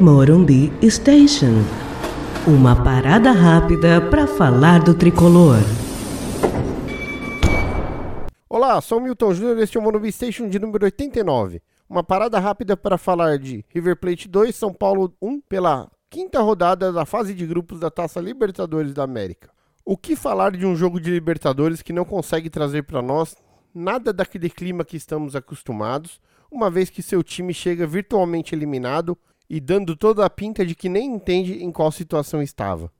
Morumbi Station. Uma parada rápida para falar do tricolor. Olá, sou Milton Júnior, este é o Morumbi Station de número 89. Uma parada rápida para falar de River Plate 2, São Paulo 1, pela quinta rodada da fase de grupos da Taça Libertadores da América. O que falar de um jogo de Libertadores que não consegue trazer para nós nada daquele clima que estamos acostumados, uma vez que seu time chega virtualmente eliminado e dando toda a pinta de que nem entende em qual situação estava.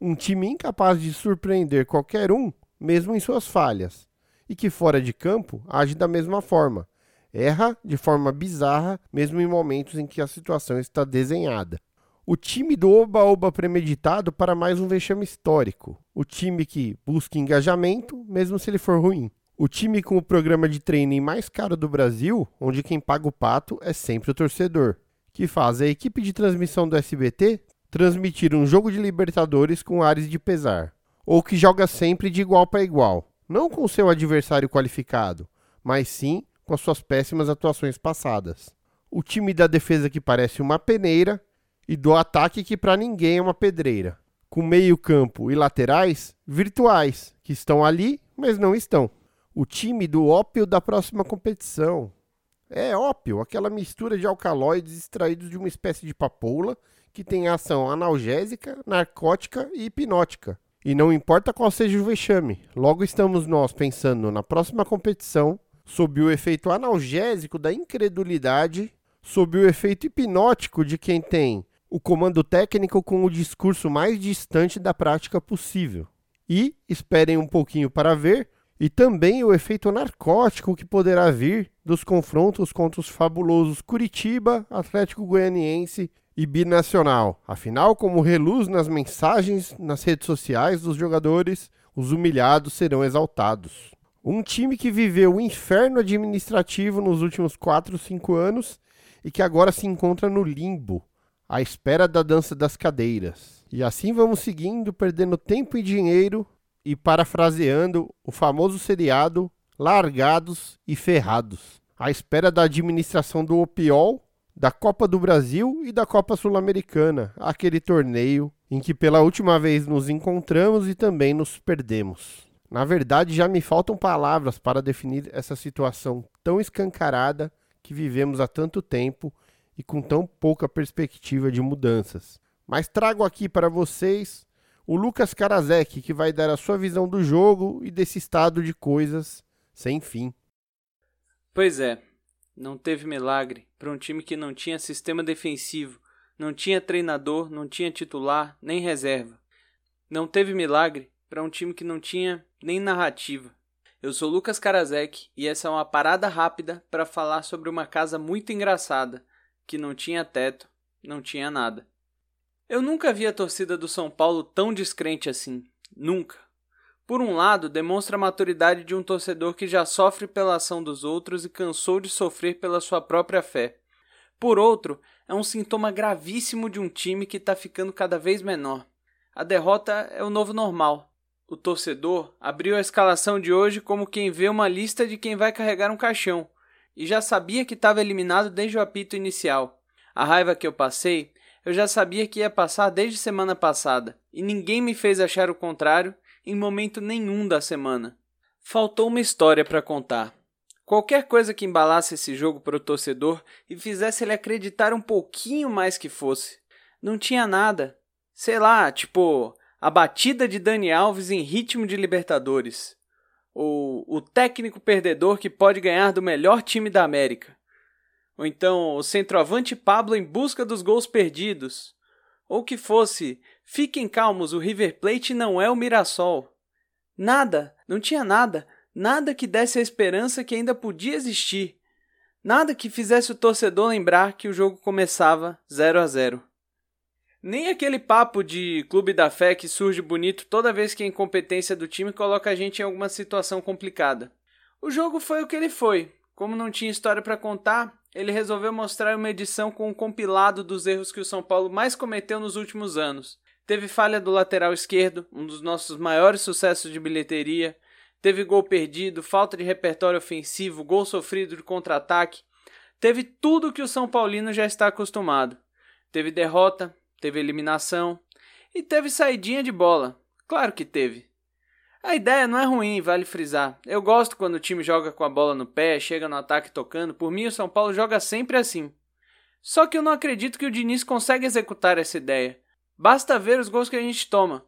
Um time incapaz de surpreender qualquer um, mesmo em suas falhas, e que fora de campo age da mesma forma. Erra de forma bizarra, mesmo em momentos em que a situação está desenhada. O time do Oba-Oba premeditado para mais um vexame histórico. O time que busca engajamento, mesmo se ele for ruim. O time com o programa de training mais caro do Brasil, onde quem paga o pato é sempre o torcedor, que faz a equipe de transmissão do SBT transmitir um jogo de Libertadores com ares de pesar, ou que joga sempre de igual para igual, não com seu adversário qualificado, mas sim com as suas péssimas atuações passadas. O time da defesa que parece uma peneira e do ataque que para ninguém é uma pedreira, com meio-campo e laterais virtuais, que estão ali, mas não estão o time do ópio da próxima competição. É ópio, aquela mistura de alcaloides extraídos de uma espécie de papoula que tem ação analgésica, narcótica e hipnótica. E não importa qual seja o vexame, logo estamos nós pensando na próxima competição sob o efeito analgésico da incredulidade, sob o efeito hipnótico de quem tem o comando técnico com o discurso mais distante da prática possível. E esperem um pouquinho para ver e também o efeito narcótico que poderá vir dos confrontos contra os fabulosos Curitiba, Atlético Goianiense e Binacional. Afinal, como reluz nas mensagens nas redes sociais dos jogadores, os humilhados serão exaltados. Um time que viveu o inferno administrativo nos últimos 4, 5 anos e que agora se encontra no limbo, à espera da dança das cadeiras. E assim vamos seguindo, perdendo tempo e dinheiro e parafraseando o famoso seriado Largados e Ferrados, à espera da administração do Opiol, da Copa do Brasil e da Copa Sul-Americana, aquele torneio em que pela última vez nos encontramos e também nos perdemos. Na verdade, já me faltam palavras para definir essa situação tão escancarada que vivemos há tanto tempo e com tão pouca perspectiva de mudanças. Mas trago aqui para vocês o Lucas Karasek, que vai dar a sua visão do jogo e desse estado de coisas sem fim. Pois é, não teve milagre para um time que não tinha sistema defensivo, não tinha treinador, não tinha titular, nem reserva. Não teve milagre para um time que não tinha nem narrativa. Eu sou Lucas Karasek e essa é uma parada rápida para falar sobre uma casa muito engraçada, que não tinha teto, não tinha nada. Eu nunca vi a torcida do São Paulo tão descrente assim. Nunca. Por um lado, demonstra a maturidade de um torcedor que já sofre pela ação dos outros e cansou de sofrer pela sua própria fé. Por outro, é um sintoma gravíssimo de um time que está ficando cada vez menor. A derrota é o novo normal. O torcedor abriu a escalação de hoje como quem vê uma lista de quem vai carregar um caixão e já sabia que estava eliminado desde o apito inicial. A raiva que eu passei eu já sabia que ia passar desde semana passada, e ninguém me fez achar o contrário em momento nenhum da semana. Faltou uma história para contar. Qualquer coisa que embalasse esse jogo para o torcedor e fizesse ele acreditar um pouquinho mais que fosse. Não tinha nada. Sei lá, tipo, a batida de Dani Alves em ritmo de Libertadores. Ou o técnico perdedor que pode ganhar do melhor time da América. Ou então o centroavante Pablo em busca dos gols perdidos. Ou que fosse, fiquem calmos, o River Plate não é o Mirassol. Nada, não tinha nada, nada que desse a esperança que ainda podia existir. Nada que fizesse o torcedor lembrar que o jogo começava 0 a 0. Nem aquele papo de clube da fé que surge bonito toda vez que a incompetência do time coloca a gente em alguma situação complicada. O jogo foi o que ele foi. Como não tinha história para contar, ele resolveu mostrar uma edição com um compilado dos erros que o São Paulo mais cometeu nos últimos anos. Teve falha do lateral esquerdo, um dos nossos maiores sucessos de bilheteria. Teve gol perdido, falta de repertório ofensivo, gol sofrido de contra-ataque. Teve tudo que o São Paulino já está acostumado. Teve derrota, teve eliminação e teve saidinha de bola. Claro que teve. A ideia não é ruim, vale frisar. Eu gosto quando o time joga com a bola no pé, chega no ataque tocando. Por mim, o São Paulo joga sempre assim. Só que eu não acredito que o Diniz consegue executar essa ideia. Basta ver os gols que a gente toma.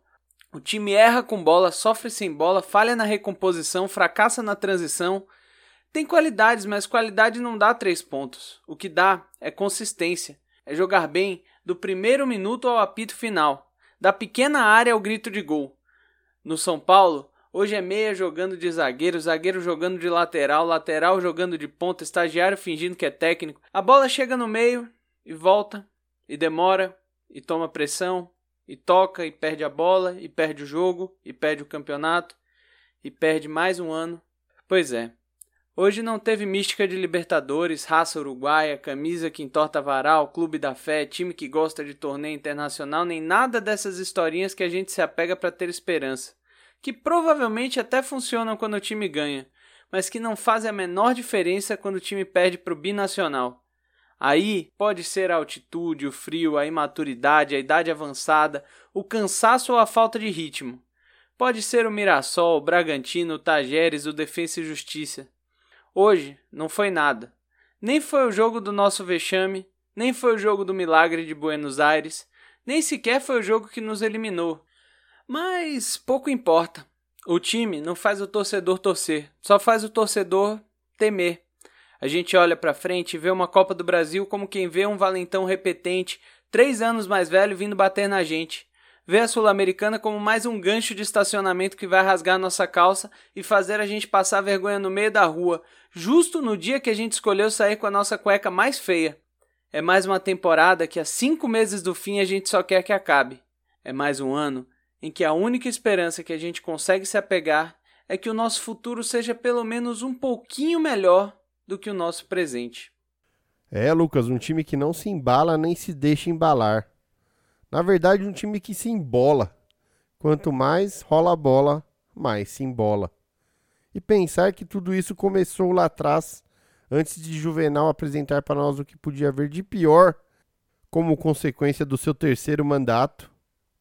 O time erra com bola, sofre sem bola, falha na recomposição, fracassa na transição. Tem qualidades, mas qualidade não dá três pontos. O que dá é consistência. É jogar bem do primeiro minuto ao apito final, da pequena área ao grito de gol. No São Paulo, hoje é meia jogando de zagueiro, zagueiro jogando de lateral, lateral jogando de ponta, estagiário fingindo que é técnico. A bola chega no meio e volta, e demora, e toma pressão, e toca, e perde a bola, e perde o jogo, e perde o campeonato, e perde mais um ano. Pois é. Hoje não teve mística de Libertadores, raça uruguaia, camisa que entorta varal, clube da fé, time que gosta de torneio internacional, nem nada dessas historinhas que a gente se apega para ter esperança, que provavelmente até funcionam quando o time ganha, mas que não fazem a menor diferença quando o time perde para o binacional. Aí pode ser a altitude, o frio, a imaturidade, a idade avançada, o cansaço ou a falta de ritmo. Pode ser o Mirassol, o Bragantino, o Tajeres, o Defensa e Justiça. Hoje não foi nada. Nem foi o jogo do nosso vexame, nem foi o jogo do milagre de Buenos Aires, nem sequer foi o jogo que nos eliminou. Mas pouco importa. O time não faz o torcedor torcer, só faz o torcedor temer. A gente olha para frente e vê uma Copa do Brasil como quem vê um valentão repetente, três anos mais velho, vindo bater na gente vê a Sul-Americana como mais um gancho de estacionamento que vai rasgar nossa calça e fazer a gente passar vergonha no meio da rua, justo no dia que a gente escolheu sair com a nossa cueca mais feia. É mais uma temporada que, a cinco meses do fim, a gente só quer que acabe. É mais um ano em que a única esperança que a gente consegue se apegar é que o nosso futuro seja pelo menos um pouquinho melhor do que o nosso presente. É, Lucas, um time que não se embala nem se deixa embalar. Na verdade, um time que se embola. Quanto mais rola a bola, mais se embola. E pensar que tudo isso começou lá atrás, antes de Juvenal apresentar para nós o que podia haver de pior como consequência do seu terceiro mandato,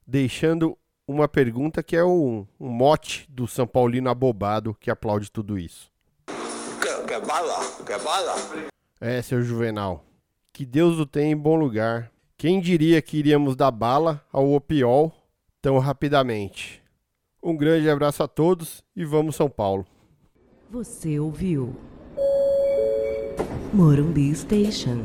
deixando uma pergunta que é um, um mote do São Paulino abobado que aplaude tudo isso. Que, que bala, que bala. É, seu Juvenal. Que Deus o tenha em bom lugar quem diria que iríamos dar bala ao Opiol tão rapidamente? Um grande abraço a todos e vamos São Paulo. Você ouviu Morumbi Station.